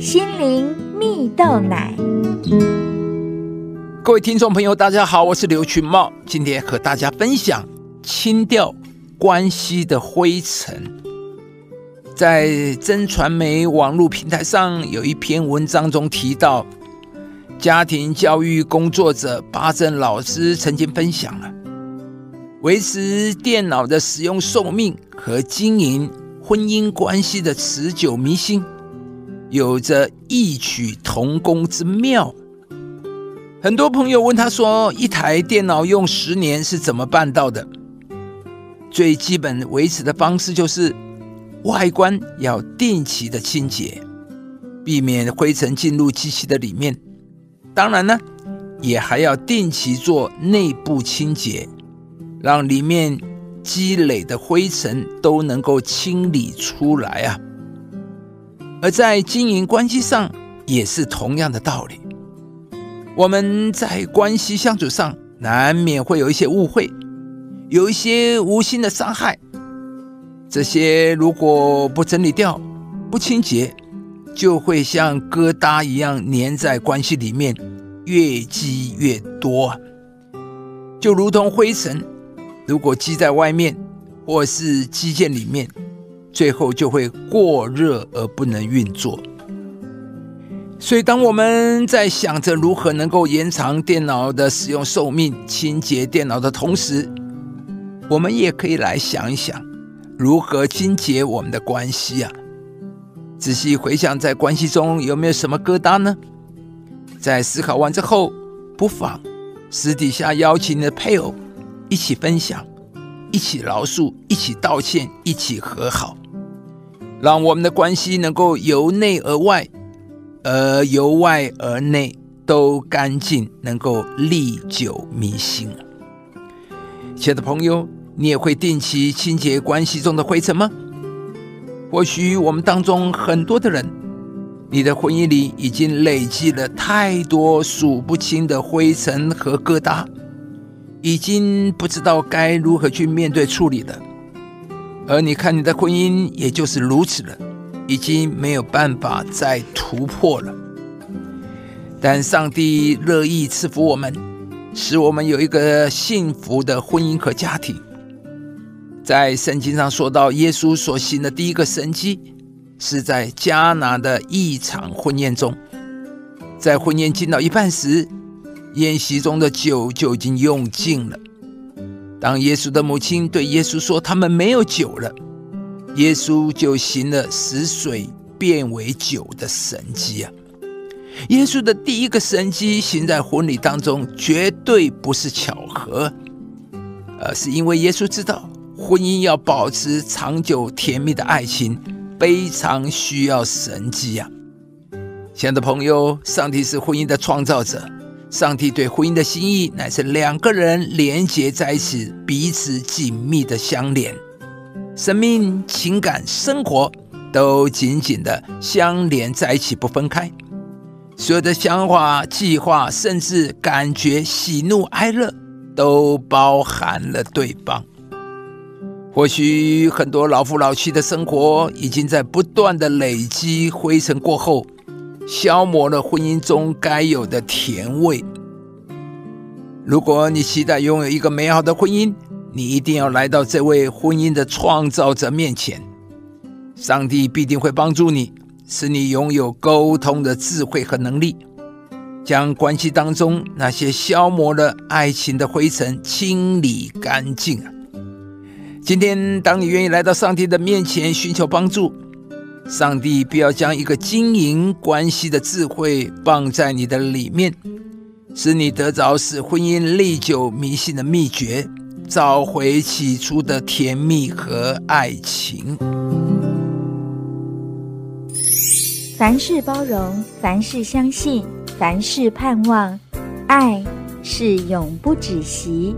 心灵蜜豆奶。各位听众朋友，大家好，我是刘群茂，今天和大家分享清掉关系的灰尘。在真传媒网络平台上有一篇文章中提到，家庭教育工作者巴珍老师曾经分享了维持电脑的使用寿命和经营婚姻关系的持久迷信，有着异曲同工之妙。很多朋友问他说：“一台电脑用十年是怎么办到的？”最基本维持的方式就是外观要定期的清洁，避免灰尘进入机器的里面。当然呢，也还要定期做内部清洁，让里面积累的灰尘都能够清理出来啊。而在经营关系上也是同样的道理。我们在关系相处上难免会有一些误会，有一些无心的伤害，这些如果不整理掉、不清洁，就会像疙瘩一样粘在关系里面，越积越多，就如同灰尘，如果积在外面或是机件里面，最后就会过热而不能运作。所以，当我们在想着如何能够延长电脑的使用寿命、清洁电脑的同时，我们也可以来想一想，如何清洁我们的关系啊？仔细回想，在关系中有没有什么疙瘩呢？在思考完之后，不妨私底下邀请你的配偶一起分享、一起饶恕、一起道歉、一起和好，让我们的关系能够由内而外。而由外而内都干净，能够历久弥新。亲爱的朋友，你也会定期清洁关系中的灰尘吗？或许我们当中很多的人，你的婚姻里已经累积了太多数不清的灰尘和疙瘩，已经不知道该如何去面对处理了。而你看，你的婚姻也就是如此了。已经没有办法再突破了，但上帝乐意赐福我们，使我们有一个幸福的婚姻和家庭。在圣经上说到，耶稣所行的第一个神迹，是在迦拿的一场婚宴中，在婚宴进到一半时，宴席中的酒就已经用尽了。当耶稣的母亲对耶稣说：“他们没有酒了。”耶稣就行了使水变为酒的神迹啊！耶稣的第一个神迹行在婚礼当中，绝对不是巧合，而是因为耶稣知道婚姻要保持长久甜蜜的爱情，非常需要神迹啊！亲爱的朋友，上帝是婚姻的创造者，上帝对婚姻的心意乃是两个人连结在一起，彼此紧密的相连。生命、情感、生活都紧紧的相连在一起，不分开。所有的想法、计划，甚至感觉、喜怒哀乐，都包含了对方。或许很多老夫老妻的生活，已经在不断的累积灰尘过后，消磨了婚姻中该有的甜味。如果你期待拥有一个美好的婚姻，你一定要来到这位婚姻的创造者面前，上帝必定会帮助你，使你拥有沟通的智慧和能力，将关系当中那些消磨了爱情的灰尘清理干净！今天，当你愿意来到上帝的面前寻求帮助，上帝必要将一个经营关系的智慧放在你的里面，使你得着使婚姻历久弥新的秘诀。找回起初的甜蜜和爱情。凡事包容，凡事相信，凡事盼望，爱是永不止息。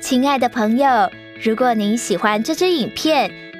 亲爱的朋友，如果您喜欢这支影片，